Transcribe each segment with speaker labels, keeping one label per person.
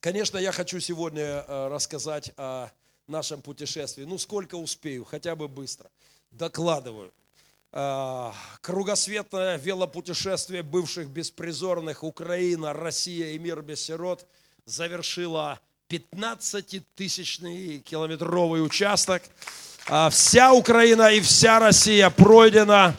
Speaker 1: Конечно, я хочу сегодня э, рассказать о нашем путешествии. Ну, сколько успею, хотя бы быстро. Докладываю. Э, кругосветное велопутешествие бывших беспризорных Украина, Россия и мир без сирот завершила 15-тысячный километровый участок. Э, вся Украина и вся Россия пройдена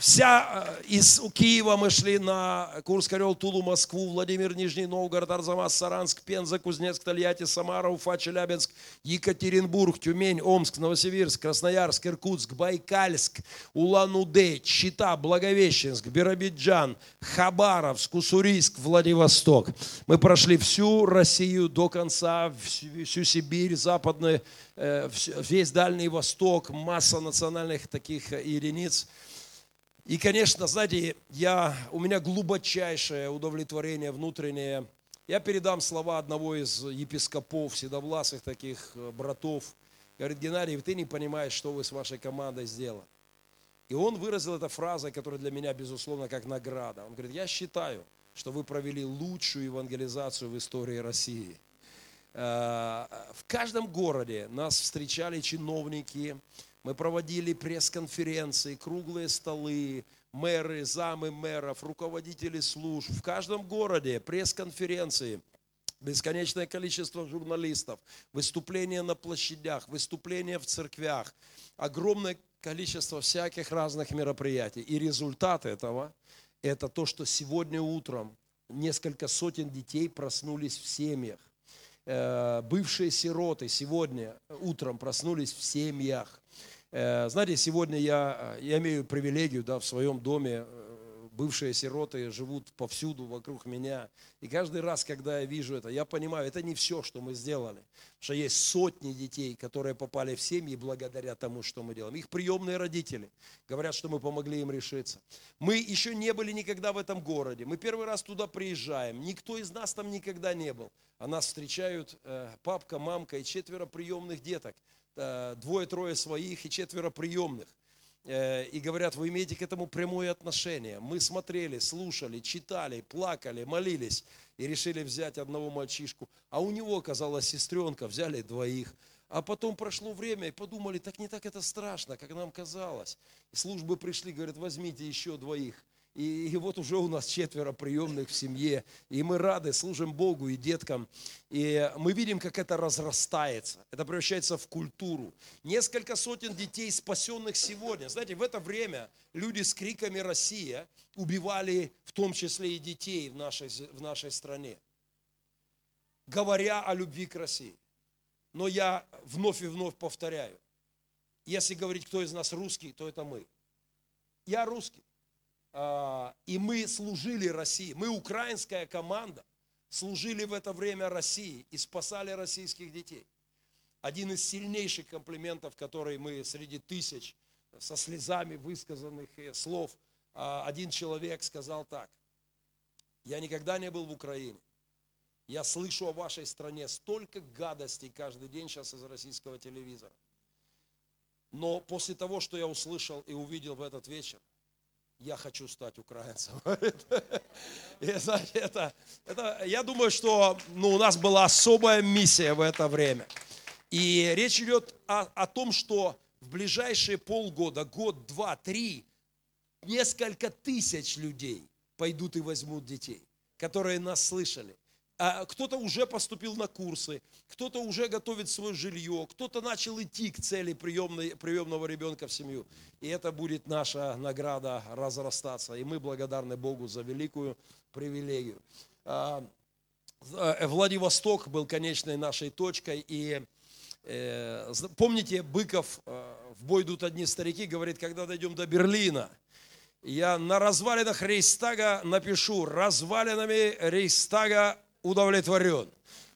Speaker 1: вся э, из Киева мы шли на Курск, Орел, Тулу, Москву, Владимир, Нижний Новгород, Арзамас, Саранск, Пенза, Кузнецк, Тольятти, Самара, Уфа, Челябинск, Екатеринбург, Тюмень, Омск, Новосибирск, Красноярск, Иркутск, Байкальск, Улан-Удэ, Чита, Благовещенск, Биробиджан, Хабаровск, Уссурийск, Владивосток. Мы прошли всю Россию до конца, всю Сибирь, западный, э, весь Дальний Восток, масса национальных таких единиц – и, конечно, знаете, я, у меня глубочайшее удовлетворение внутреннее. Я передам слова одного из епископов, седовласых таких э, братов. Говорит, Геннадий, ты не понимаешь, что вы с вашей командой сделали. И он выразил это фразой, которая для меня, безусловно, как награда. Он говорит, я считаю, что вы провели лучшую евангелизацию в истории России. Э, в каждом городе нас встречали чиновники, мы проводили пресс-конференции, круглые столы, мэры, замы мэров, руководители служб. В каждом городе пресс-конференции, бесконечное количество журналистов, выступления на площадях, выступления в церквях, огромное количество всяких разных мероприятий. И результат этого – это то, что сегодня утром несколько сотен детей проснулись в семьях. Э, бывшие сироты сегодня утром проснулись в семьях. Э, знаете, сегодня я, э, я имею привилегию да, в своем доме, э, бывшие сироты живут повсюду вокруг меня. И каждый раз, когда я вижу это, я понимаю, это не все, что мы сделали. Потому что есть сотни детей, которые попали в семьи благодаря тому, что мы делаем. Их приемные родители говорят, что мы помогли им решиться. Мы еще не были никогда в этом городе. Мы первый раз туда приезжаем. Никто из нас там никогда не был. А нас встречают папка, мамка и четверо приемных деток – двое-трое своих и четверо приемных. Э, и говорят, вы имеете к этому прямое отношение. Мы смотрели, слушали, читали, плакали, молились и решили взять одного мальчишку. А у него оказалась сестренка, взяли двоих. А потом прошло время и подумали, так не так это страшно, как нам казалось. И службы пришли, говорят, возьмите еще двоих. И, и вот уже у нас четверо приемных в семье. И мы рады, служим Богу и деткам. И мы видим, как это разрастается. Это превращается в культуру. Несколько сотен детей, спасенных сегодня. Знаете, в это время люди с криками «Россия» убивали в том числе и детей в нашей, в нашей стране. Говоря о любви к России. Но я вновь и вновь повторяю. Если говорить, кто из нас русский, то это мы. Я русский. А, и мы служили России. Мы, украинская команда, служили в это время России и спасали российских детей. Один из сильнейших комплиментов, который мы среди тысяч со слезами высказанных э, слов, а, один человек сказал так. Я никогда не был в Украине. Я слышу о вашей стране столько гадостей каждый день сейчас из российского телевизора. Но после того, что я услышал и увидел в этот вечер, я хочу стать украинцем. И, знаете, это, это, я думаю, что ну, у нас была особая миссия в это время. И речь идет о, о том, что в ближайшие полгода, год, два, три, несколько тысяч людей пойдут и возьмут детей, которые нас слышали. А кто-то уже поступил на курсы, кто-то уже готовит свое жилье, кто-то начал идти к цели приемной, приемного ребенка в семью. И это будет наша награда разрастаться. И мы благодарны Богу за великую привилегию. А, э, Владивосток был конечной нашей точкой. И э, помните, Быков, э, в бой идут одни старики, говорит, когда дойдем до Берлина, я на развалинах Рейстага напишу, развалинами Рейстага удовлетворен.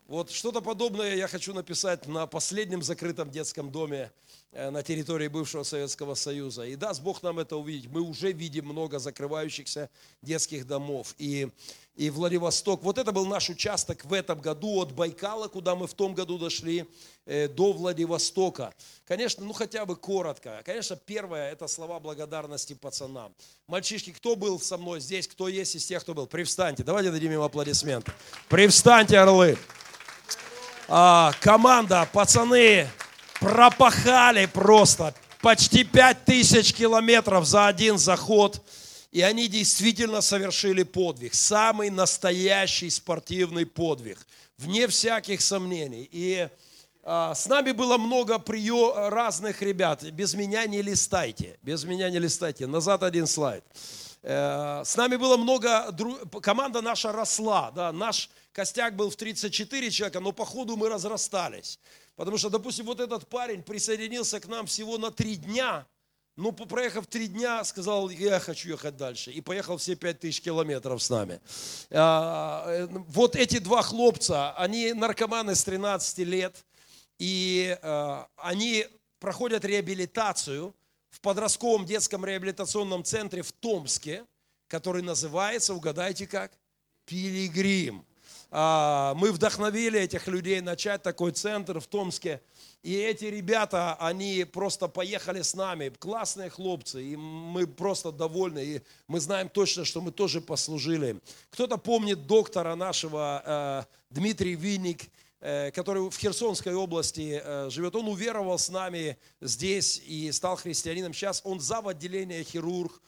Speaker 1: Вот что-то подобное я хочу написать на последнем закрытом детском доме э, на территории бывшего Советского Союза. И даст Бог нам это увидеть. Мы уже видим много закрывающихся детских домов. И, и Владивосток, вот это был наш участок в этом году от Байкала, куда мы в том году дошли, э, до Владивостока. Конечно, ну хотя бы коротко. Конечно, первое, это слова благодарности пацанам. Мальчишки, кто был со мной здесь, кто есть из тех, кто был? Привстаньте, давайте дадим им аплодисменты. Привстаньте, орлы а, команда, пацаны, пропахали просто почти 5000 километров за один заход. И они действительно совершили подвиг. Самый настоящий спортивный подвиг. Вне всяких сомнений. И а, с нами было много приё... разных ребят. Без меня не листайте. Без меня не листайте. Назад один слайд. Э, с нами было много... Команда наша росла. Да, наш костяк был в 34 человека, но по ходу мы разрастались. Потому что, допустим, вот этот парень присоединился к нам всего на три дня, но проехав три дня, сказал, я хочу ехать дальше. И поехал все пять тысяч километров с нами. А, э, вот эти два хлопца, они наркоманы с 13 лет, и э, они проходят реабилитацию в подростковом детском реабилитационном центре в Томске, который называется, угадайте как, Пилигрим. А, мы вдохновили этих людей начать такой центр в Томске. И эти ребята, они просто поехали с нами, классные хлопцы, и мы просто довольны, и мы знаем точно, что мы тоже послужили. Кто-то помнит доктора нашего э, Дмитрий Винник, э, который в Херсонской области э, живет. Он уверовал с нами здесь и стал христианином. Сейчас он зав. отделения хирург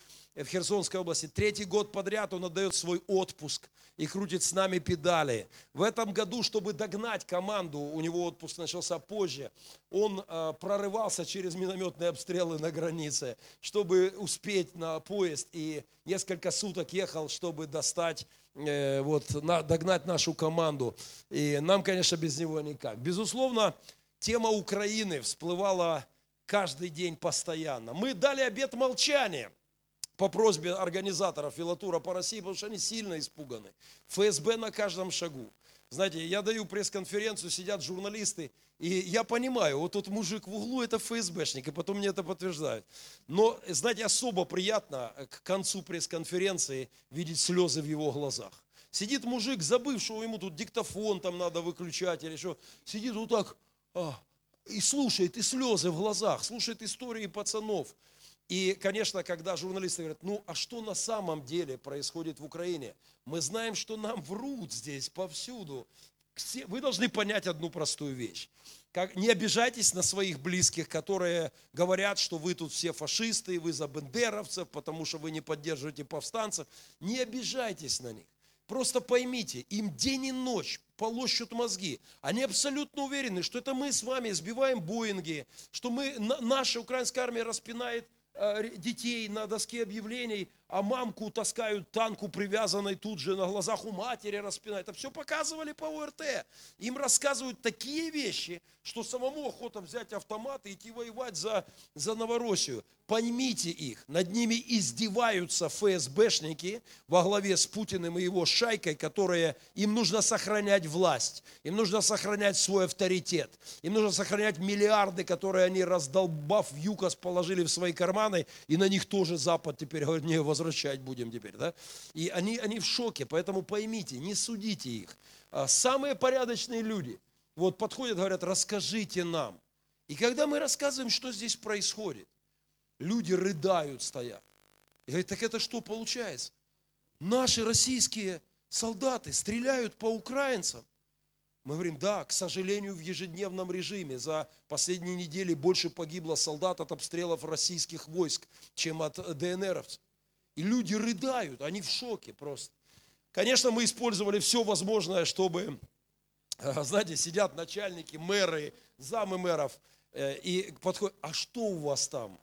Speaker 1: в Херсонской области. Третий год подряд он отдает свой отпуск и крутит с нами педали. В этом году, чтобы догнать команду, у него отпуск начался позже, он э, прорывался через минометные обстрелы на границе, чтобы успеть на поезд и несколько суток ехал, чтобы достать э, вот, на, догнать нашу команду. И нам, конечно, без него никак. Безусловно, тема Украины всплывала каждый день постоянно. Мы дали обет молчания – по просьбе организаторов велотура по России, потому что они сильно испуганы. ФСБ на каждом шагу. Знаете, я даю пресс-конференцию, сидят журналисты, и я понимаю, вот тот мужик в углу это ФСБшник, и потом мне это подтверждают. Но, знаете, особо приятно к концу пресс-конференции видеть слезы в его глазах. Сидит мужик, забывшего ему тут диктофон там надо выключать или что, сидит вот так а, и слушает, и слезы в глазах, слушает истории пацанов. И, конечно, когда журналисты говорят, ну а что на самом деле происходит в Украине? Мы знаем, что нам врут здесь повсюду. Вы должны понять одну простую вещь. Как, не обижайтесь на своих близких, которые говорят, что вы тут все фашисты, вы за бендеровцев, потому что вы не поддерживаете повстанцев. Не обижайтесь на них. Просто поймите, им день и ночь полощут мозги. Они абсолютно уверены, что это мы с вами сбиваем Боинги, что мы, наша украинская армия распинает детей на доске объявлений, а мамку таскают танку, привязанной тут же на глазах у матери распинают. Это все показывали по ОРТ. Им рассказывают такие вещи, что самому охота взять автомат и идти воевать за, за Новороссию. Поймите их, над ними издеваются ФСБшники во главе с Путиным и его шайкой, которые им нужно сохранять власть, им нужно сохранять свой авторитет, им нужно сохранять миллиарды, которые они раздолбав в ЮКОС положили в свои карманы, и на них тоже Запад теперь говорит, не, возвращать будем теперь. Да? И они, они в шоке, поэтому поймите, не судите их. А самые порядочные люди вот подходят, говорят, расскажите нам. И когда мы рассказываем, что здесь происходит, люди рыдают, стоят. И говорят, так это что получается? Наши российские солдаты стреляют по украинцам. Мы говорим, да, к сожалению, в ежедневном режиме за последние недели больше погибло солдат от обстрелов российских войск, чем от ДНРовцев. И люди рыдают, они в шоке просто. Конечно, мы использовали все возможное, чтобы, э, знаете, сидят начальники, мэры, замы мэров, э, и подходят, а что у вас там?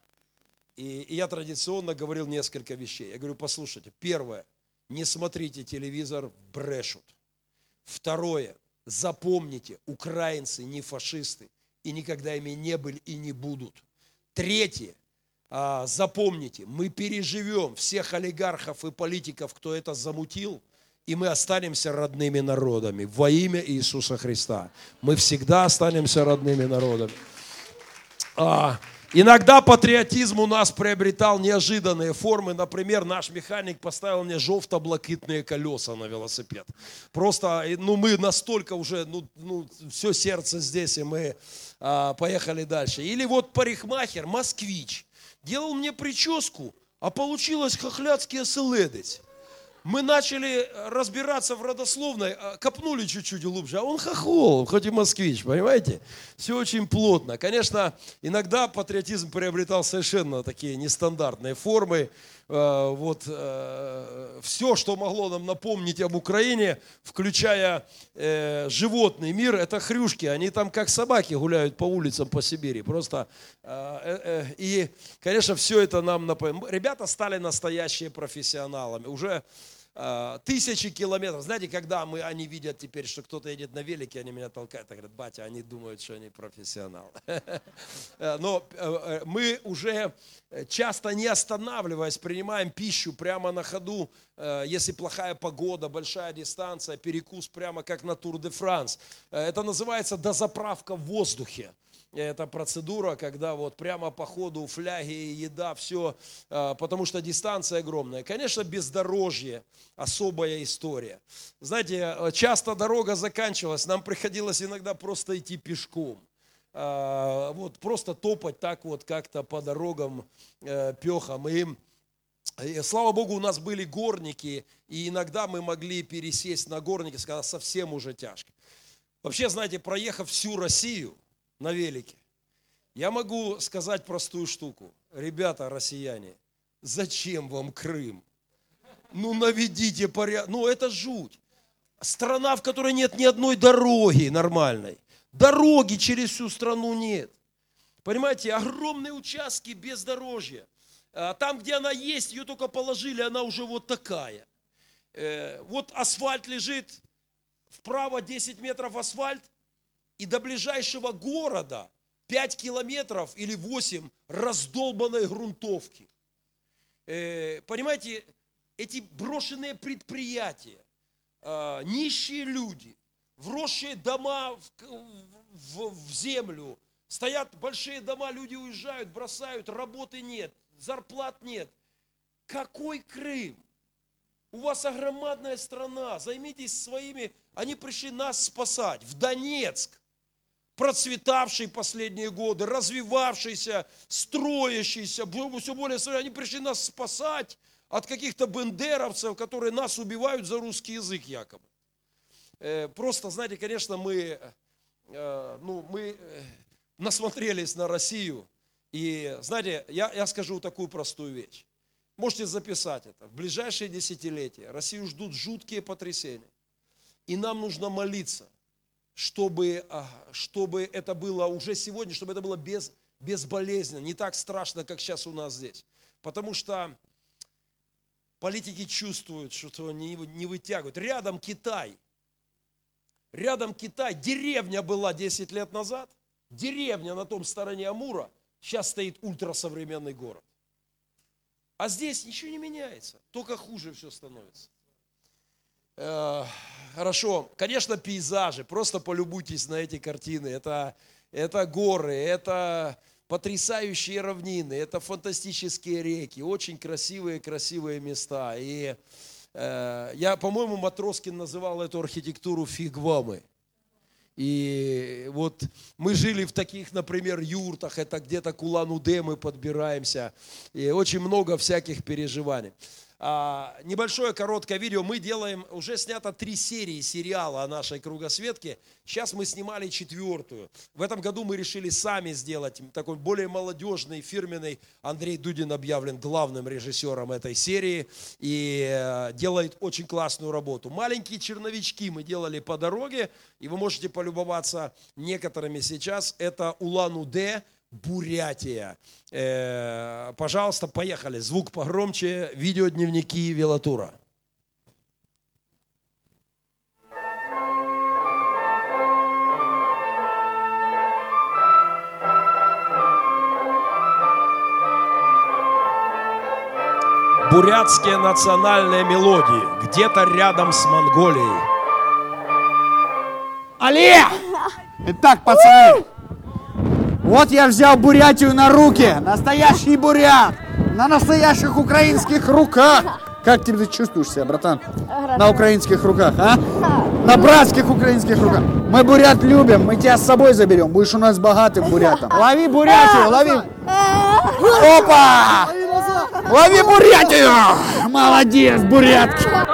Speaker 1: И, и я традиционно говорил несколько вещей. Я говорю, послушайте, первое, не смотрите телевизор, брешут. Второе, запомните, украинцы не фашисты и никогда ими не были и не будут. Третье, а, запомните, мы переживем всех олигархов и политиков, кто это замутил, и мы останемся родными народами во имя Иисуса Христа. Мы всегда останемся родными народами. А, иногда патриотизм у нас приобретал неожиданные формы. Например, наш механик поставил мне желто-блакитные колеса на велосипед. Просто, ну, мы настолько уже, ну, ну все сердце здесь, и мы а, поехали дальше. Или вот парикмахер, москвич, делал мне прическу, а получилось хохляцкий оселедец мы начали разбираться в родословной, а, копнули чуть-чуть глубже, а он хохол, хоть и москвич, понимаете? Все очень плотно. Конечно, иногда патриотизм приобретал совершенно такие нестандартные формы. Э, вот э, все, что могло нам напомнить об Украине, включая э, животный мир, это хрюшки. Они там как собаки гуляют по улицам по Сибири. Просто и, конечно, все это нам напоминает. Ребята стали настоящие профессионалами. Уже тысячи километров. Знаете, когда мы, они видят теперь, что кто-то едет на велике, они меня толкают, и говорят, батя, они думают, что они профессионалы. Э, но э, э, мы уже часто не останавливаясь, принимаем пищу прямо на ходу, если плохая погода, большая дистанция, перекус прямо как на Тур де Франс. Это называется дозаправка в воздухе эта процедура, когда вот прямо по ходу фляги, еда, все, а, потому что дистанция огромная. Конечно, бездорожье, особая история. Знаете, часто дорога заканчивалась, нам приходилось иногда просто идти пешком. А, вот просто топать так вот как-то по дорогам э, пехом. И слава Богу, у нас были горники, и иногда мы могли пересесть на горники, когда совсем уже тяжко. Вообще, знаете, проехав всю Россию, на велике. Я могу сказать простую штуку. Ребята, россияне, зачем вам Крым? Ну, наведите порядок. Ну, это жуть. Страна, в которой нет ни одной дороги нормальной. Дороги через всю страну нет. Понимаете, огромные участки бездорожья. А там, где она есть, ее только положили, она уже вот такая. Э, вот асфальт лежит, вправо 10 метров асфальт, и до ближайшего города 5 километров или 8 раздолбанной грунтовки. Э, понимаете, эти брошенные предприятия, э, нищие люди, вросшие дома в, в, в землю, стоят большие дома, люди уезжают, бросают, работы нет, зарплат нет. Какой Крым? У вас огромадная страна, займитесь своими, они пришли нас спасать в Донецк процветавший последние годы, развивавшийся, строящийся, все более, они пришли нас спасать от каких-то бендеровцев, которые нас убивают за русский язык якобы. Э, просто, знаете, конечно, мы, э, ну, мы э, насмотрелись на Россию. И, знаете, я, я скажу такую простую вещь. Можете записать это. В ближайшие десятилетия Россию ждут жуткие потрясения. И нам нужно молиться – чтобы, а, чтобы это было уже сегодня, чтобы это было без, безболезненно, не так страшно, как сейчас у нас здесь. Потому что политики чувствуют, что не, не вытягивают. Рядом Китай. Рядом Китай. Деревня была 10 лет назад. Деревня на том стороне Амура. Сейчас стоит ультрасовременный город. А здесь ничего не меняется. Только хуже все становится. Хорошо, конечно, пейзажи, просто полюбуйтесь на эти картины. Это, это горы, это потрясающие равнины, это фантастические реки, очень красивые-красивые места. И э, я, по-моему, Матроскин называл эту архитектуру фигвамы. И вот мы жили в таких, например, юртах, это где-то к Улан-Удэ мы подбираемся, и очень много всяких переживаний. А, небольшое короткое видео. Мы делаем, уже снято три серии сериала о нашей кругосветке. Сейчас мы снимали четвертую. В этом году мы решили сами сделать такой более молодежный, фирменный. Андрей Дудин объявлен главным режиссером этой серии и э, делает очень классную работу. Маленькие черновички мы делали по дороге, и вы можете полюбоваться некоторыми сейчас. Это Улан-Удэ, Бурятия. Э, пожалуйста, поехали. Звук погромче. Видеодневники Велатура. бурятские национальные мелодии, где-то рядом с Монголией.
Speaker 2: Але! Итак, пацаны, вот я взял Бурятию на руки. Настоящий бурят. На настоящих украинских руках. Как ты чувствуешь себя, братан? На украинских руках, а? На братских украинских руках. Мы бурят любим, мы тебя с собой заберем. Будешь у нас богатым бурятом. Лови Бурятию, лови. Опа! Лови Бурятию! Молодец, бурятки!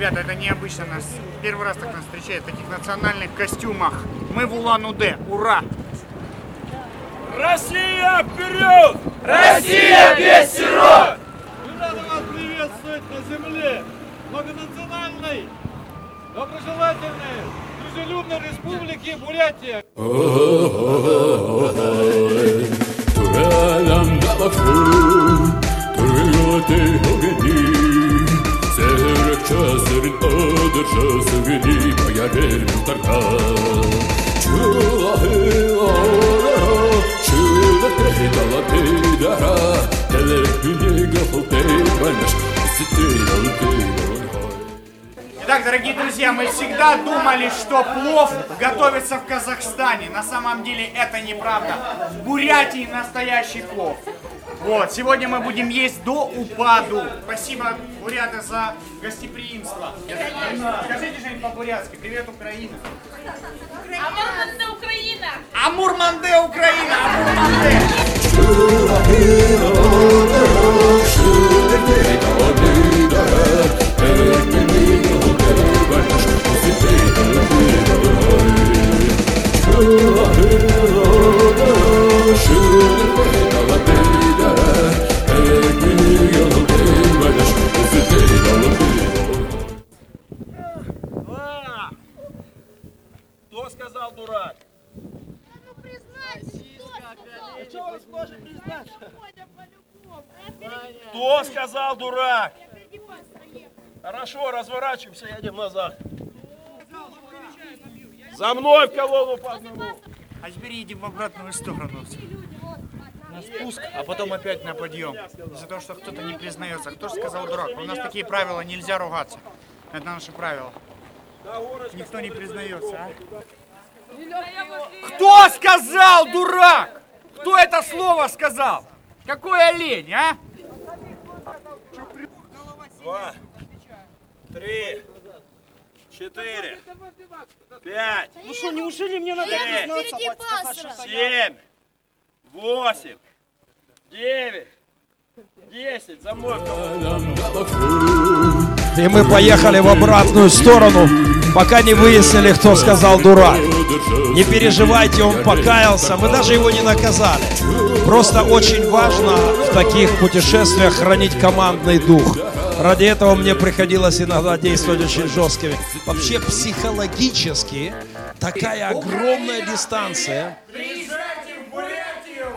Speaker 3: Ребята, это необычно. Нас первый раз так нас встречают в таких национальных костюмах. Мы в Улан-Удэ. Ура!
Speaker 1: Россия вперед!
Speaker 4: Россия весь сирот! Мы рады вас приветствовать на земле многонациональной, доброжелательной, дружелюбной республики Бурятия.
Speaker 5: Türelem türlüyote ogeni Serek çözlerin öder çözgeni Bayarer mutarka Çılahı Çılak tehdala pedara Telek bini gafıl teybaş Sitte yalı
Speaker 3: Итак, дорогие друзья, мы всегда думали, что плов готовится в Казахстане. На самом деле это неправда. В Бурятии настоящий плов. Вот, сегодня мы будем есть до упаду. Спасибо, буряты, за гостеприимство. Скажите что-нибудь по-бурятски. Привет, Украина.
Speaker 6: Амурманде Україна!
Speaker 3: Амурманде, Украина! Амурманде!
Speaker 1: Кто сказал дурак? Кто сказал дурак? Хорошо, разворачиваемся, едем назад. За мной в колонну по одному.
Speaker 3: А теперь едем в обратную сторону. На спуск, а потом опять на подъем. Из-за того, что кто-то не признается. Кто же сказал дурак? У нас такие правила, нельзя ругаться. Это наши правила. Никто не признается, а? Кто сказал дурак? Кто это слово сказал? Какой олень, а?
Speaker 1: Два, три, четыре, пять,
Speaker 2: Ну что, неужели мне надо
Speaker 1: шесть, семь, восемь, девять, десять. За мной в колонну. И мы поехали в обратную сторону, пока не выяснили, кто сказал дурак. Не переживайте, он покаялся, мы даже его не наказали. Просто очень важно в таких путешествиях хранить командный дух. Ради этого мне приходилось иногда действовать очень жесткими. Вообще психологически такая огромная дистанция.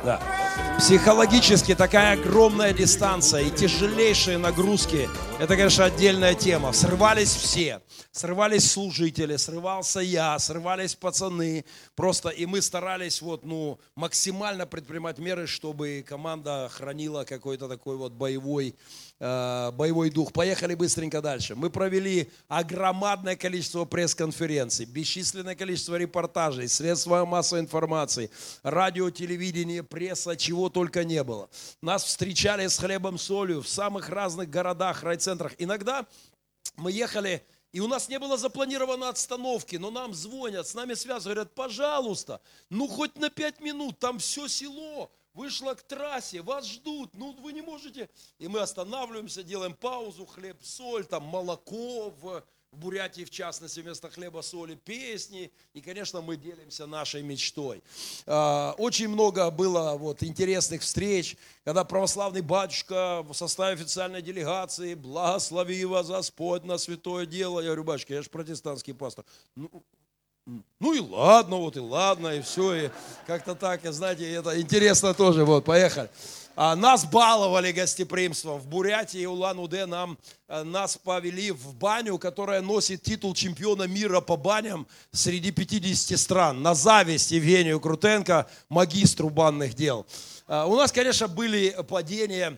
Speaker 1: Да. Психологически такая огромная дистанция и тяжелейшие нагрузки, это, конечно, отдельная тема. Срывались все. Срывались служители, срывался я, срывались пацаны. Просто и мы старались вот, ну, максимально предпринимать меры, чтобы команда хранила какой-то такой вот боевой, э, боевой дух. Поехали быстренько дальше. Мы провели огромадное количество пресс-конференций, бесчисленное количество репортажей, средства массовой информации, радио, телевидение, пресса, чего только не было. Нас встречали с хлебом, солью в самых разных городах, райцентрах. Иногда мы ехали, и у нас не было запланировано отстановки, но нам звонят, с нами связывают, говорят, пожалуйста, ну хоть на пять минут, там все село вышло к трассе, вас ждут, ну вы не можете. И мы останавливаемся, делаем паузу, хлеб, соль, там молоко в, в Бурятии, в частности, вместо хлеба, соли, песни. И, конечно, мы делимся нашей мечтой. А, Очень много было вот, интересных встреч, когда православный батюшка в составе официальной делегации «Благослови вас Господь на святое дело». Я говорю, батюшка, я же протестантский пастор. Ну, ну и ладно, вот и ладно, и все, и как-то так, и знаете, это интересно тоже, вот, поехали. А, Нас баловали гостеприимством. В Бурятии Улан-Удэ нам, э, нас повели в баню, которая носит титул чемпиона мира по баням среди 50 стран. На зависть Евгению Крутенко, магистру банных дел. А, У нас, конечно, были падения,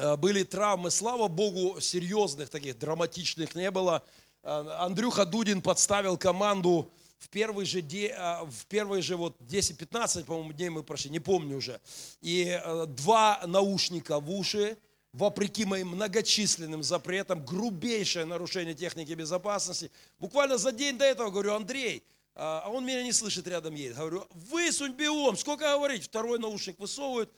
Speaker 1: э, были травмы. Слава Богу, серьезных таких, драматичных не было. А, Андрюха Дудин подставил команду в первый же, де- а, в первые же вот 10-15, по-моему, дней мы прошли, не помню уже. И э, два наушника в уши, вопреки моим многочисленным запретам, грубейшее нарушение техники безопасности. Буквально за день до этого говорю, Андрей, а он меня не слышит, рядом едет. Говорю, высунь биом, сколько говорить? Второй наушник высовывают.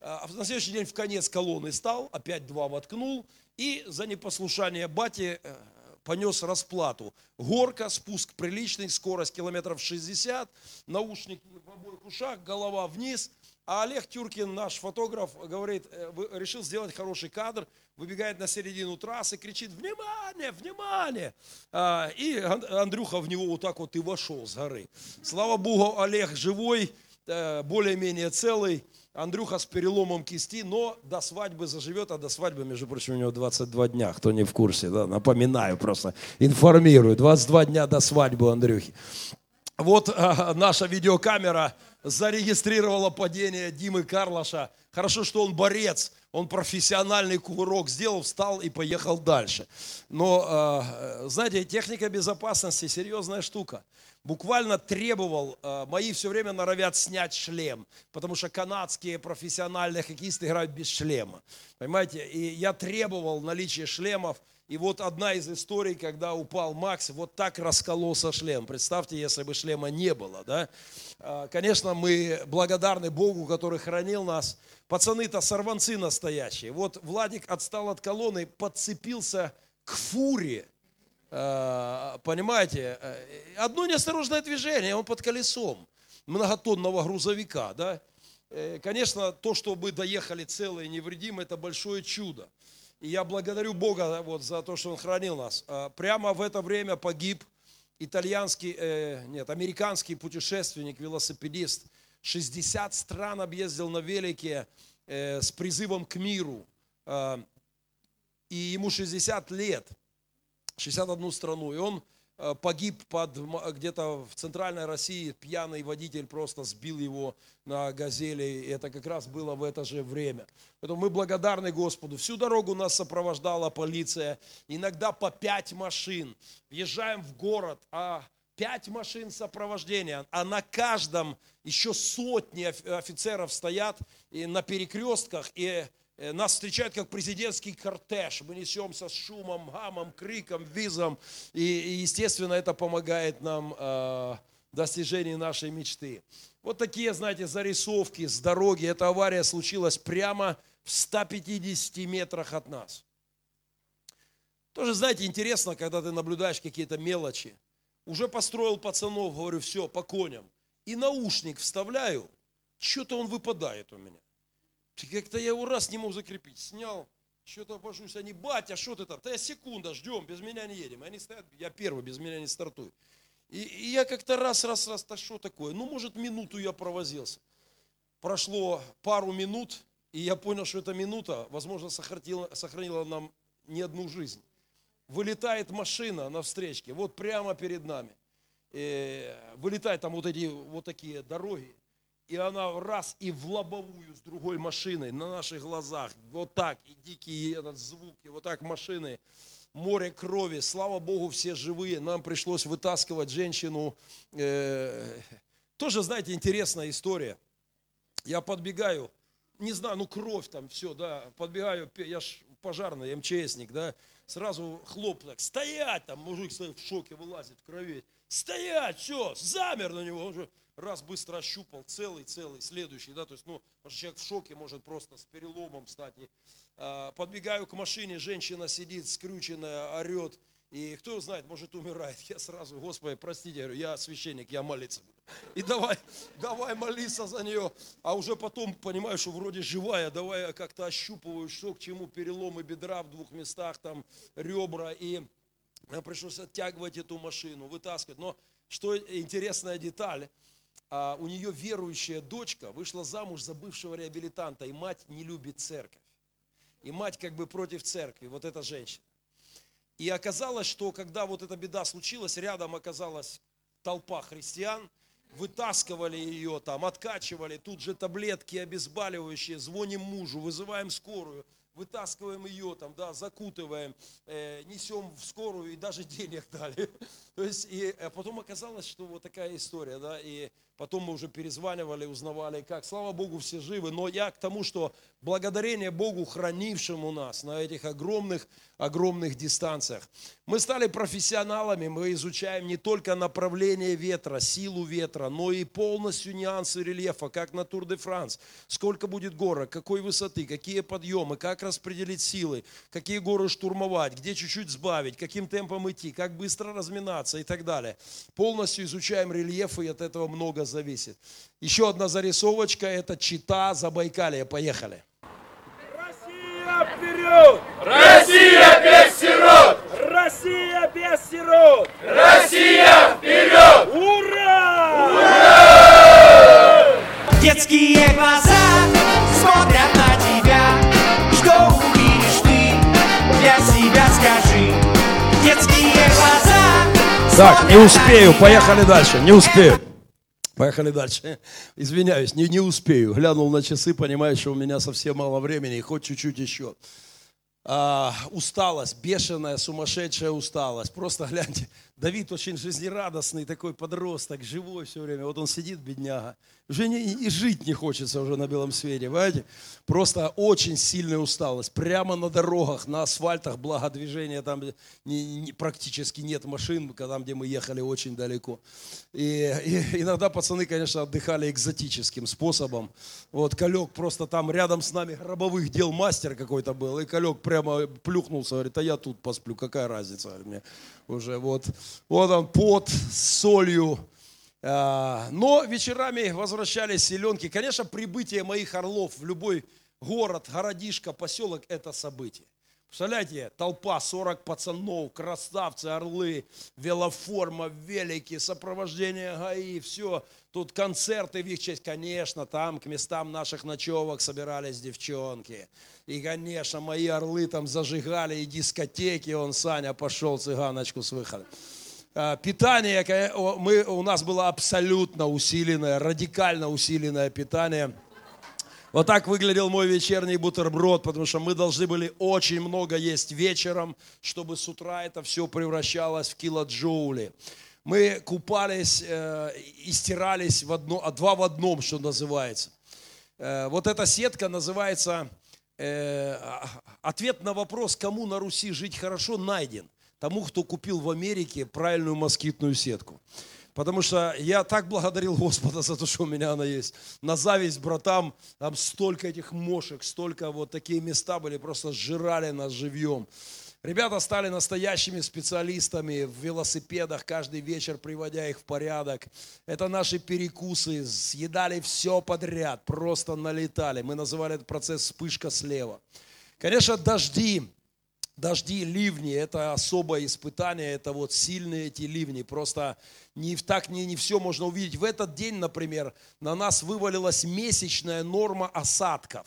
Speaker 1: А На следующий день в конец колонны стал, опять два воткнул. И за непослушание бати э, понес расплату. Горка, спуск приличный, скорость километров 60, наушник в обоих ушах, голова вниз. А Олег Тюркин, наш фотограф, говорит, э, решил сделать хороший кадр, выбегает на середину трассы, кричит, внимание, внимание. А, И Ан- Андрюха в него вот так вот и вошел с горы. Слава Богу, Олег живой, э, более-менее целый. Андрюха с переломом кисти, но до свадьбы заживет, а до свадьбы, между прочим, у него 22 дня, кто не в курсе, да, напоминаю просто, информирую, 22 дня до свадьбы Андрюхи. Вот а, наша видеокамера зарегистрировала падение Димы Карлаша. Хорошо, что он борец, он профессиональный кувырок сделал, встал и поехал дальше. Но, а, знаете, техника безопасности серьезная штука. Буквально требовал, а, мои все время норовят снять шлем, потому что канадские профессиональные хоккеисты играют без шлема. Понимаете, и я требовал наличия шлемов, и вот одна из историй, когда упал Макс, вот так раскололся шлем. Представьте, если бы шлема не было, да? А, Конечно, мы благодарны Богу, который хранил нас. Пацаны-то сорванцы настоящие. Вот Владик отстал от колонны, подцепился к фуре. А, Понимаете, э, одно неосторожное движение, он под колесом многотонного грузовика, да? Э, Конечно, то, что мы доехали целые невредимы, это большое чудо. И я благодарю Бога вот за то, что Он хранил нас. А, Прямо в это время погиб итальянский, э, нет, американский путешественник, велосипедист. 60 стран объездил на велике э, с призывом к миру. А, И ему 60 лет, 61 страну. И он э, погиб под, где-то в центральной России, пьяный водитель просто сбил его на газели. И это как раз было в это же время. Поэтому мы благодарны Господу. Всю дорогу нас сопровождала полиция. Иногда по пять машин. Въезжаем в город, а пять машин сопровождения, а на каждом еще сотни оф- офицеров стоят и на перекрестках, и э, нас встречают как президентский кортеж. Мы несемся с шумом, гамом, криком, визом. И, и, естественно, это помогает нам э, достижении нашей мечты. Вот такие, знаете, зарисовки с дороги. Эта авария случилась прямо в 150 метрах от нас. Тоже, знаете, интересно, когда ты наблюдаешь какие-то мелочи. Уже построил пацанов, говорю, все, по коням. И наушник вставляю, что-то он выпадает у меня. И Как-то я его раз не мог закрепить. Снял, что-то обожусь. Они, батя, что ты там? Да я секунда, ждем, без меня не едем. И Они стоят, я первый, без меня не стартую. И, и я как-то раз, раз, раз, так что такое? Ну, может, минуту я провозился. Прошло пару минут, и я понял, что эта минута, возможно, сохранила, сохранила нам не одну жизнь. Вылетает машина на встречке, вот прямо перед нами. Э, вылетают там вот эти вот такие дороги, и она раз и в лобовую с другой машиной на наших глазах, вот так, и дикий этот звук, и вот так машины, море крови, слава Богу, все живые, нам пришлось вытаскивать женщину. Э, тоже, знаете, интересная история. Я подбегаю, не знаю, ну кровь там, все, да, подбегаю, я ж пожарный, МЧСник, да, сразу хлоп так, стоять, там мужик в шоке, вылазит в крови, стоять, все, замер на него, он же раз быстро ощупал, целый, целый, следующий, да, то есть, ну, потому что человек в шоке может просто с переломом стать. А, подбегаю к машине, женщина сидит скрюченная, орет, и кто знает, может умирает. Я сразу, Господи, простите, я говорю, я священник, я молиться буду. И давай, давай молиться за нее. А уже потом понимаю, что вроде живая, давай я как-то ощупываю, что к чему, переломы бедра в двух местах, там ребра. И пришлось оттягивать эту машину, вытаскивать. Но что интересная деталь, а, у нее верующая дочка вышла замуж за бывшего реабилитанта, и мать не любит церковь. И мать как бы против церкви, вот эта женщина. И оказалось, что когда вот эта беда случилась, рядом оказалась толпа христиан, вытаскивали ее там, откачивали, тут же таблетки обезболивающие, звоним мужу, вызываем скорую, вытаскиваем ее там, да, закутываем, э, несем в скорую и даже денег дали. То есть, и а потом оказалось, что вот такая история, да, и потом мы уже перезванивали, узнавали, как. Слава Богу, все живы, но я к тому, что благодарение Богу, хранившему нас на этих огромных, огромных дистанциях. Мы стали профессионалами, мы изучаем не только направление ветра, силу ветра, но и полностью нюансы рельефа, как на Тур де Франс. Сколько будет горок, какой высоты, какие подъемы, как распределить силы, какие горы штурмовать, где чуть-чуть сбавить, каким темпом идти, как быстро разминаться и так далее. Полностью изучаем рельеф, и от этого много зависит. Еще одна зарисовочка, это Чита Забайкалье. Поехали.
Speaker 4: Россия вперед!
Speaker 1: Так, не успею, поехали дальше, не успею. Поехали дальше. Извиняюсь, не, не успею. Глянул на часы, понимаю, что у меня совсем мало времени, и хоть чуть-чуть еще. А, усталость, бешеная, сумасшедшая усталость. Просто гляньте, Давид очень жизнерадостный такой подросток, живой все время. Вот он сидит, бедняга. Уже не, и жить не хочется уже на белом свете, понимаете? Просто очень сильная усталость. Прямо на дорогах, на асфальтах, благо движения там не- не- практически нет машин, там, где мы ехали очень далеко. И, и иногда пацаны, конечно, отдыхали экзотическим способом. Вот Калек просто там рядом с нами гробовых дел мастер какой-то был, и Калек прямо плюхнулся, говорит, а я тут посплю, какая разница говорит, мне уже вот. Вот он, пот с солью. А, Но вечерами возвращались селенки. Конечно, прибытие моих орлов в любой город, городишко, поселок – это событие. Представляете, толпа, 40 пацанов, красавцы, орлы, велоформа, велики, сопровождение ГАИ, все. Тут концерты в их честь. Конечно, там к местам наших ночевок собирались девчонки. И, конечно, мои орлы там зажигали и дискотеки. Он, Саня, пошел цыганочку с выхода. А, Питание, мы, у нас было абсолютно усиленное, радикально усиленное питание. Вот так выглядел мой вечерний бутерброд, потому что мы должны были очень много есть вечером, чтобы с утра это все превращалось в килоджоули. Мы купались э, и стирались в одно, а два в одном, что называется. Э, вот эта сетка называется э, а- ответ на вопрос, кому на Руси жить хорошо, найден. Тому, кто купил в Америке правильную москитную сетку. Потому что я так благодарил Господа за то, что у меня она есть. На зависть братам, там столько этих мошек, столько вот такие места были, просто сжирали нас живьем. Ребята стали настоящими специалистами в велосипедах, каждый вечер приводя их в порядок. Это наши перекусы, съедали все подряд, просто налетали. Мы называли этот процесс вспышка слева. Конечно, дожди, дожди, ливни – это особое испытание, это вот сильные эти ливни. Просто не, так не, не все можно увидеть. В этот день, например, на нас вывалилась месячная норма осадков.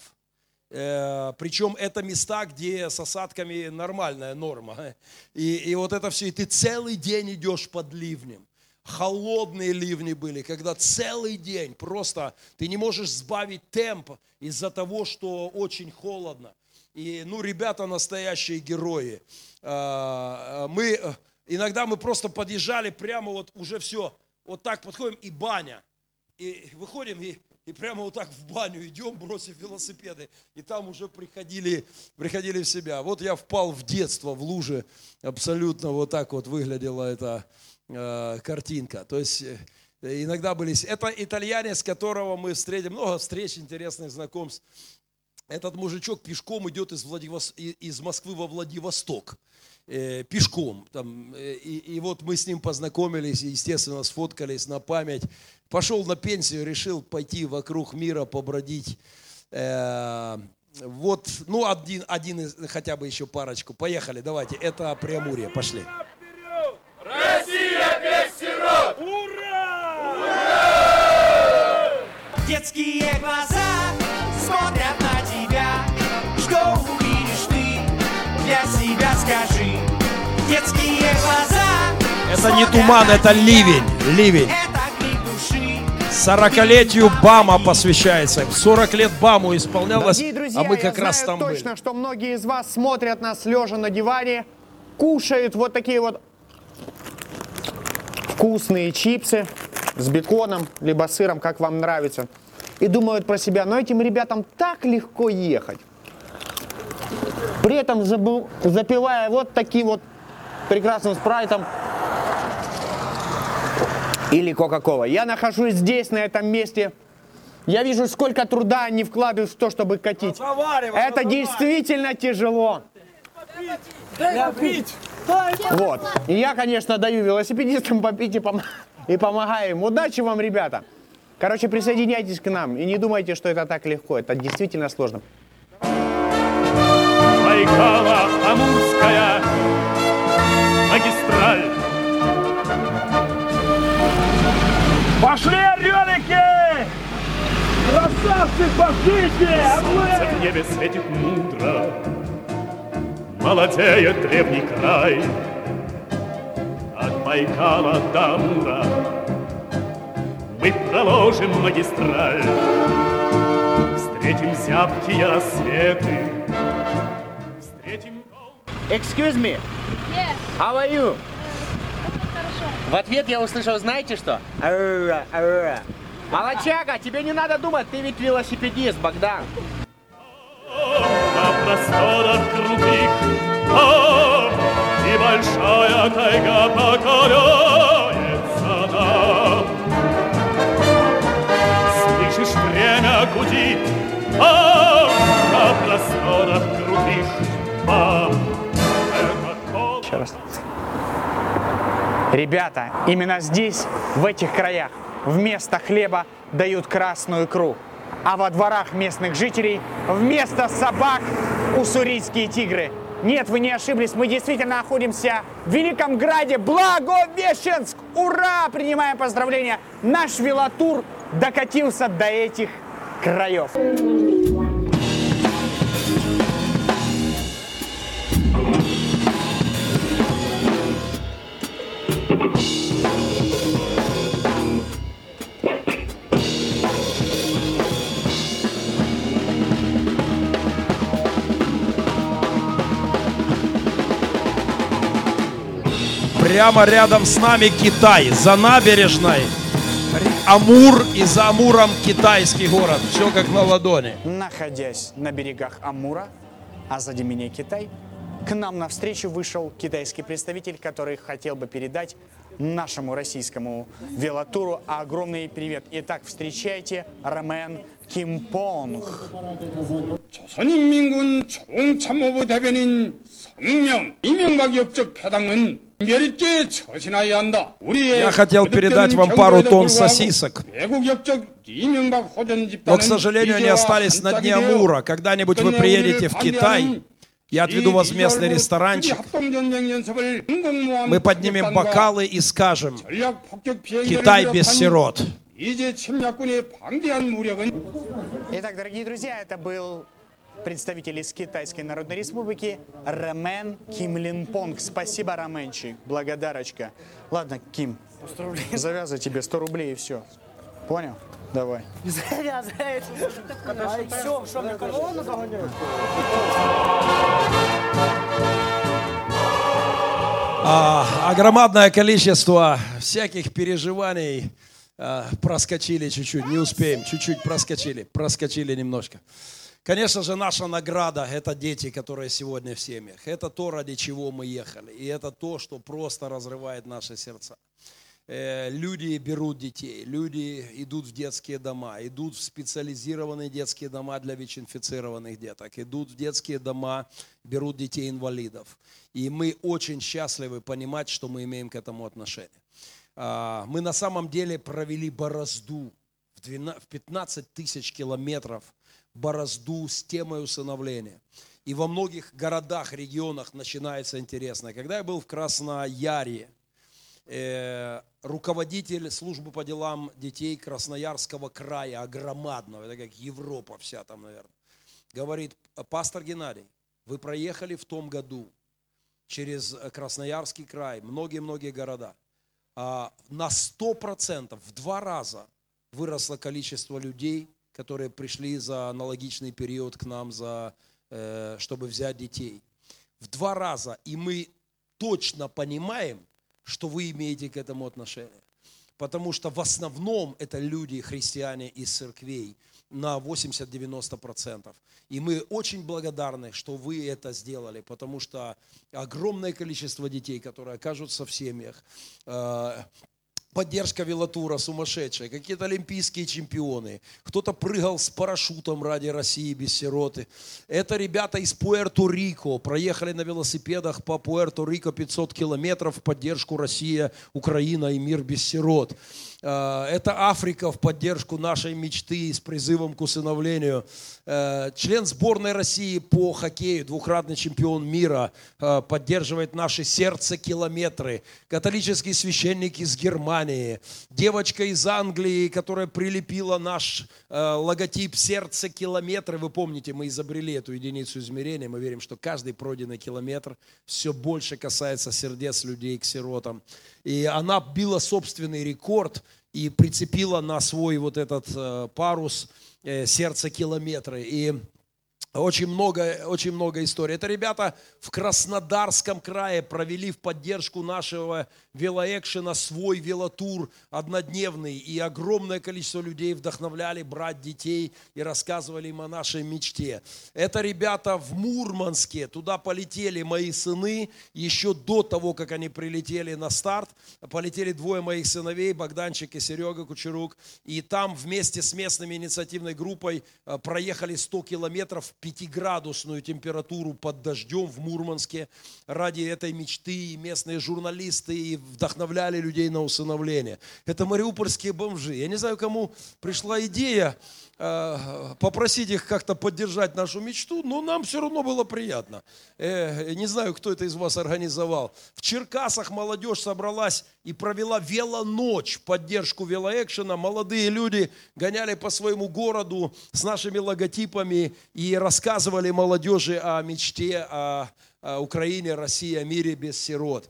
Speaker 1: Э, Причем это места, где с осадками нормальная норма. И, и вот это все, и ты целый день идешь под ливнем. Холодные ливни были, когда целый день просто ты не можешь сбавить темп из-за того, что очень холодно. И, ну, ребята настоящие герои. А, Мы, э, иногда мы просто подъезжали прямо вот уже все, вот так подходим и баня. И выходим и, и прямо вот так в баню идем, бросив велосипеды. И там уже приходили, приходили в себя. Вот я впал в детство, в луже. Абсолютно вот так вот выглядела эта э, картинка. То есть э, иногда были... Это итальянец, которого мы встретим. Много встреч, интересных знакомств. Этот мужичок пешком идет из, Владивос- из Москвы во Владивосток. Э, пешком. Там, э, и, и вот мы с ним познакомились, естественно, сфоткались на память. Пошел на пенсию, решил пойти вокруг мира, побродить. Э, вот, ну, один, один из, хотя бы еще парочку. Поехали, давайте. Это Преамурье, пошли.
Speaker 5: Россия без сирот!
Speaker 4: Ура!
Speaker 7: Детские глаза смотрят Детские глаза.
Speaker 1: Это не туман, это ливень, ливень.
Speaker 7: Это крик души.
Speaker 1: 40-летию БАМа посвящается. 40 лет БАМу исполнялось,
Speaker 3: Дорогие друзья,
Speaker 1: а мы
Speaker 3: я
Speaker 1: как раз
Speaker 3: знаю
Speaker 1: там были.
Speaker 3: точно, что многие из вас смотрят нас лежа на диване, кушают вот такие вот вкусные чипсы с беконом, либо сыром, как вам нравится, и думают про себя, но этим ребятам так легко ехать. При этом забыл- запивая вот таким вот прекрасным спрайтом или Кока-Кола. Я нахожусь здесь, на этом месте. Я вижу, сколько труда они вкладывают в то, чтобы катить. Это действительно тяжело. Вот. И я, конечно, даю велосипедистам попить и, пом- и помогаю им. Удачи вам, ребята. Короче, присоединяйтесь к нам и не думайте, что это так легко. Это действительно сложно.
Speaker 4: Байкала, Амурская магистраль. Пошли, орелики! Красавцы, пошлите!
Speaker 8: Солнце в небе светит мудро, Молодеет древний край. От Байкала до Амура Мы проложим магистраль. Встретим зябкие рассветы, Встретим
Speaker 3: Excuse me. How are you? В ответ я услышал, знаете что? Молодчага, тебе не надо думать, ты ведь велосипедист, Богдан.
Speaker 8: на просторах крутых. И большая тайга покоряется нам. Слышишь, время гудит, на просторах крутых.
Speaker 3: Ребята, именно здесь, в этих краях, вместо хлеба дают красную икру. А во дворах местных жителей вместо собак уссурийские тигры. Нет, вы не ошиблись, мы действительно находимся в Великом Граде Благовещенск. Ура! Принимаем поздравления. Наш велотур докатился до этих краев.
Speaker 1: Прямо рядом с нами Китай, за набережной. Амур и за Амуром китайский город. Все как на ладони.
Speaker 3: Находясь на берегах Амура, а сзади меня Китай, к нам навстречу вышел китайский представитель, который хотел бы передать нашему российскому велотуру огромный привет. Итак, встречайте Ромен Кимпонг.
Speaker 9: 조선인민군 총참모부 대변인 성명 이명박 역적 패당은 멸있게 처신하여야 한다. 우리의
Speaker 1: Я хотел передать вам
Speaker 9: 거듭되는
Speaker 1: пару
Speaker 9: 경고에도
Speaker 1: тонн
Speaker 9: 불구하고
Speaker 1: сосисок.
Speaker 9: 외국 역적 이명박 호전 집단은
Speaker 1: Но, к сожалению, они
Speaker 9: 이제와
Speaker 1: остались на дне
Speaker 9: 한짝이 되어
Speaker 1: Амура. Когда-нибудь вы
Speaker 9: 어떤
Speaker 1: приедете
Speaker 9: 우리를
Speaker 1: в Китай,
Speaker 9: 반대하는
Speaker 1: я отведу
Speaker 9: 이
Speaker 1: вас в местный
Speaker 9: 비주얼로
Speaker 1: ресторанчик.
Speaker 9: 합동전쟁 연습을 항공모함
Speaker 1: Мы поднимем
Speaker 9: 폭격단과
Speaker 1: бокалы и скажем,
Speaker 9: 전략 폭격 비행기를
Speaker 1: Китай без
Speaker 9: 비롯한
Speaker 1: сирот.
Speaker 3: Итак, дорогие друзья, это был представитель из Китайской Народной Республики Рамен Ким Лин Понг. Спасибо, Раменчи, благодарочка. Ладно, Ким, завязывай тебе 100 рублей и все. Понял? Давай.
Speaker 1: Завязывает. А все, количество всяких переживаний проскочили чуть-чуть, не успеем, чуть-чуть проскочили, проскочили немножко. Конечно же, наша награда – это дети, которые сегодня в семьях. Это то, ради чего мы ехали. И это то, что просто разрывает наши сердца. Э, Люди берут детей, люди идут в детские дома, идут в специализированные детские дома для ВИЧ-инфицированных деток, идут в детские дома, берут детей-инвалидов. И мы очень счастливы понимать, что мы имеем к этому отношение. А, Мы на самом деле провели борозду в 12 в 15 тысяч километров, борозду с темой усыновления. И во многих городах, регионах начинается интересно. Когда я был в Красноярье, э, руководитель службы по делам детей Красноярского края, огромадного, это как Европа вся там, наверное, говорит, пастор Геннадий, вы проехали в том году через Красноярский край, многие-многие города, на 100%, в два раза выросло количество людей, которые пришли за аналогичный период к нам, за, э, чтобы взять детей. В два раза. И мы точно понимаем, что вы имеете к этому отношение. Потому что в основном это люди, христиане из церквей, на 80-90%. И мы очень благодарны, что вы это сделали, потому что огромное количество детей, которые окажутся в семьях, э, поддержка велотура сумасшедшая, какие-то олимпийские чемпионы, кто-то прыгал с парашютом ради России без сироты. Это ребята из Пуэрто-Рико, проехали на велосипедах по Пуэрто-Рико 500 километров в поддержку Россия, Украина и мир без сирот. Э, это Африка в поддержку нашей мечты с призывом к усыновлению. Э, член сборной России по хоккею, двукратный чемпион мира, э, поддерживает наши сердце километры. Католический священник из Германии. Девочка из Англии, которая прилепила наш логотип сердце километры. Вы помните, мы изобрели эту единицу измерения. Мы верим, что каждый пройденный километр все больше касается сердец людей к сиротам. И она била собственный рекорд и прицепила на свой вот этот э, парус э, сердце километры. И очень много, очень много историй. Это ребята в Краснодарском крае провели в поддержку нашего велоэкшена свой велотур однодневный. И огромное количество людей вдохновляли брать детей и рассказывали им о нашей мечте. Это ребята в Мурманске. Туда полетели мои сыны еще до того, как они прилетели на старт. Полетели двое моих сыновей, Богданчик и Серега Кучерук. И там вместе с местной инициативной группой э, проехали 100 километров пятиградусную температуру под дождем в Мурманске ради этой мечты. И местные журналисты и вдохновляли людей на усыновление. Это мариупольские бомжи. Я не знаю, кому пришла идея попросить их как-то поддержать нашу мечту, но нам все равно было приятно. Э, не знаю, кто это из вас организовал. В Черкасах молодежь собралась и провела велоночь поддержку велоэкшена. Молодые люди гоняли по своему городу с нашими логотипами и рассказывали молодежи о мечте, о Украине, России, о мире без сирот.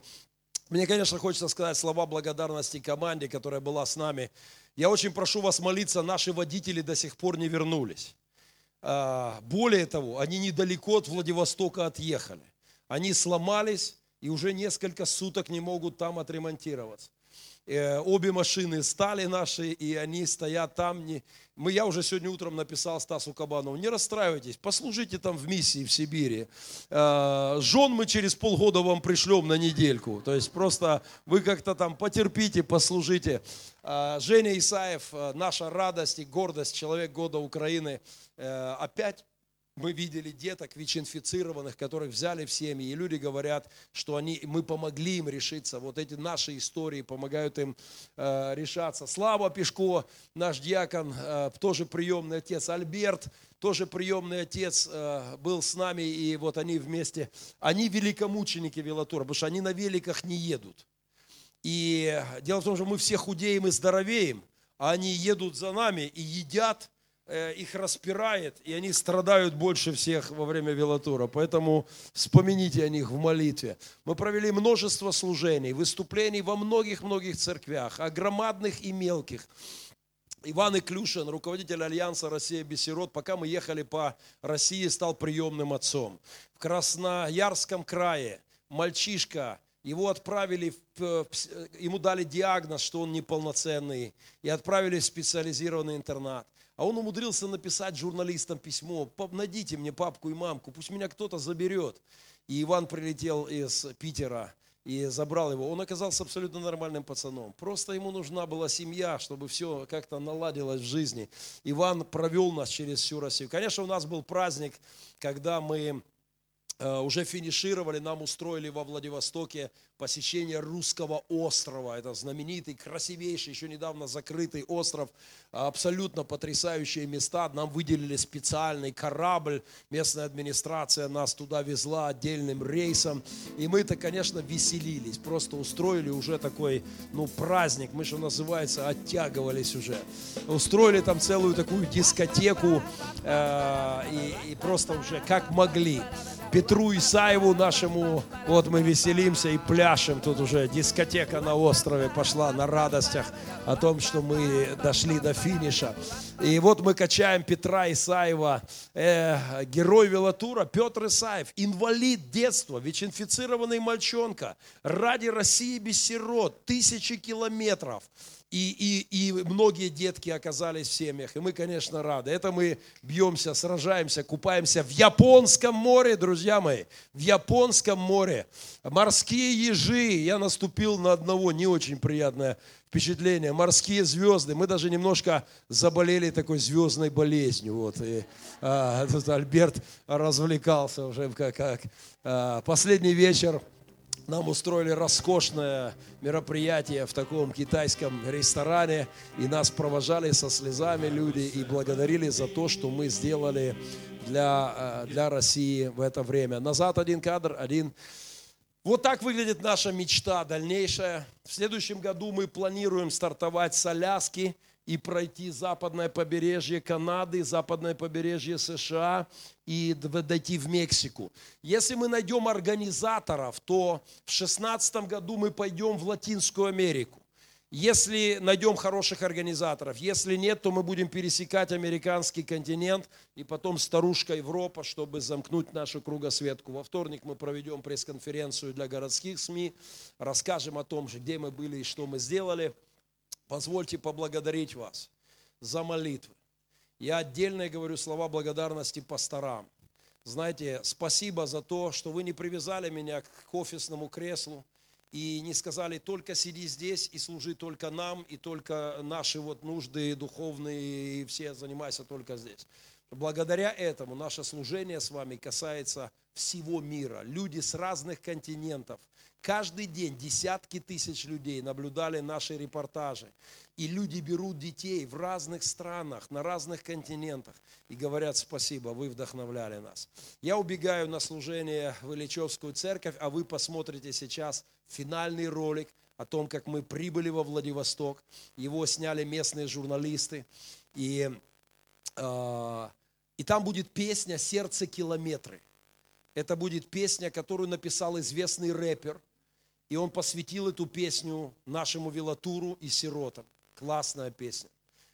Speaker 1: Мне, конечно, хочется сказать слова благодарности команде, которая была с нами я очень прошу вас молиться, наши водители до сих пор не вернулись. А, более того, они недалеко от Владивостока отъехали. Они сломались и уже несколько суток не могут там отремонтироваться. Э, обе машины стали наши, и они стоят там. Не... Мы, я уже сегодня утром написал Стасу Кабанову, не расстраивайтесь, послужите там в миссии в Сибири. Э, жен мы через полгода вам пришлем на недельку. То есть просто вы как-то там потерпите, послужите. Э, Женя Исаев, наша радость и гордость, человек года Украины, опять мы видели деток ВИЧ-инфицированных, которых взяли в семьи, и люди говорят, что они, мы помогли им решиться. Вот эти наши истории помогают им э, решаться. Слава Пешко, наш диакон, э, тоже приемный отец. Альберт, тоже приемный отец, э, был с нами, и вот они вместе. Они великомученики велотура, потому что они на великах не едут. И дело в том, что мы все худеем и здоровеем, а они едут за нами и едят – их распирает, и они страдают больше всех во время велотура. Поэтому вспомните о них в молитве. Мы провели множество служений, выступлений во многих-многих церквях, о громадных и мелких. Иван Иклюшин, руководитель Альянса «Россия без сирот», пока мы ехали по России, стал приемным отцом. В Красноярском крае мальчишка, его отправили, в, ему дали диагноз, что он неполноценный, и отправили в специализированный интернат. А он умудрился написать журналистам письмо, найдите мне папку и мамку, пусть меня кто-то заберет. И Иван прилетел из Питера и забрал его. Он оказался абсолютно нормальным пацаном. Просто ему нужна была семья, чтобы все как-то наладилось в жизни. Иван провел нас через всю Россию. Конечно, у нас был праздник, когда мы э, уже финишировали, нам устроили во Владивостоке посещение русского острова. Это знаменитый, красивейший, еще недавно закрытый остров. Абсолютно потрясающие места. Нам выделили специальный корабль. Местная администрация нас туда везла отдельным рейсом. И мы-то, конечно, веселились. Просто устроили уже такой, ну, праздник. Мы, что называется, оттягивались уже. Устроили там целую такую дискотеку. э, и, и просто уже как могли. Петру Исаеву нашему, вот мы веселимся и пляшем, тут уже дискотека на острове пошла на радостях о том, что мы дошли до финиша. И вот мы качаем Петра Исаева, э, герой велотура Петр Исаев, инвалид детства, ВИЧ-инфицированный мальчонка, ради России без сирот, тысячи километров. И, и, и многие детки оказались в семьях. И мы, конечно, рады. Это мы бьемся, сражаемся, купаемся в Японском море, друзья мои. В Японском море. Морские ежи. Я наступил на одного не очень приятное впечатление. Морские звезды. Мы даже немножко заболели такой звездной болезнью. Вот. И, а, Альберт развлекался уже как, как а, последний вечер нам устроили роскошное мероприятие в таком китайском ресторане, и нас провожали со слезами люди и благодарили за то, что мы сделали для, э, для России в это время. Назад один кадр, один. Вот так выглядит наша мечта дальнейшая. В следующем году мы планируем стартовать с Аляски и пройти западное побережье Канады, западное побережье США и дойти в Мексику. Если мы найдем организаторов, то в 2016 году мы пойдем в Латинскую Америку. Если найдем хороших организаторов, если нет, то мы будем пересекать американский континент и потом старушка Европа, чтобы замкнуть нашу кругосветку. Во вторник мы проведем пресс-конференцию для городских СМИ, расскажем о том, где мы были и что мы сделали. Позвольте поблагодарить вас за молитвы. Я отдельно говорю слова благодарности пасторам. Знаете, спасибо за то, что вы не привязали меня к офисному креслу и не сказали, только сиди здесь и служи только нам, и только наши вот нужды духовные, и все занимайся только здесь. Благодаря этому наше служение с вами касается всего мира. Люди с разных континентов. Каждый день десятки тысяч людей наблюдали наши репортажи. И люди берут детей в разных странах, на разных континентах и говорят спасибо, вы вдохновляли нас. Я убегаю на служение в Ильичевскую церковь, а вы посмотрите сейчас финальный ролик о том, как мы прибыли во Владивосток. Его сняли местные журналисты. И и там будет песня «Сердце километры». Это будет песня, которую написал известный рэпер. И он посвятил эту песню нашему велотуру и сиротам. Классная песня.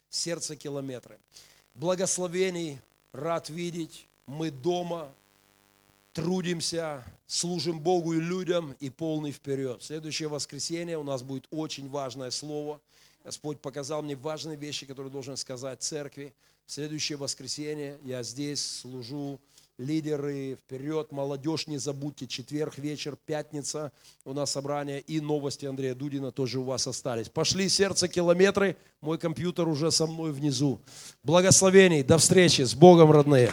Speaker 1: «Сердце километры». Благословений, рад видеть. Мы дома, трудимся, служим Богу и людям и полный вперед. Следующее воскресенье у нас будет очень важное слово. Господь показал мне важные вещи, которые должен сказать церкви. Следующее воскресенье я здесь служу, лидеры, вперед, молодежь, не забудьте, четверг вечер, пятница у нас собрание и новости Андрея Дудина тоже у вас остались. Пошли сердце километры, мой компьютер уже со мной внизу. Благословений, до встречи, с Богом, родные.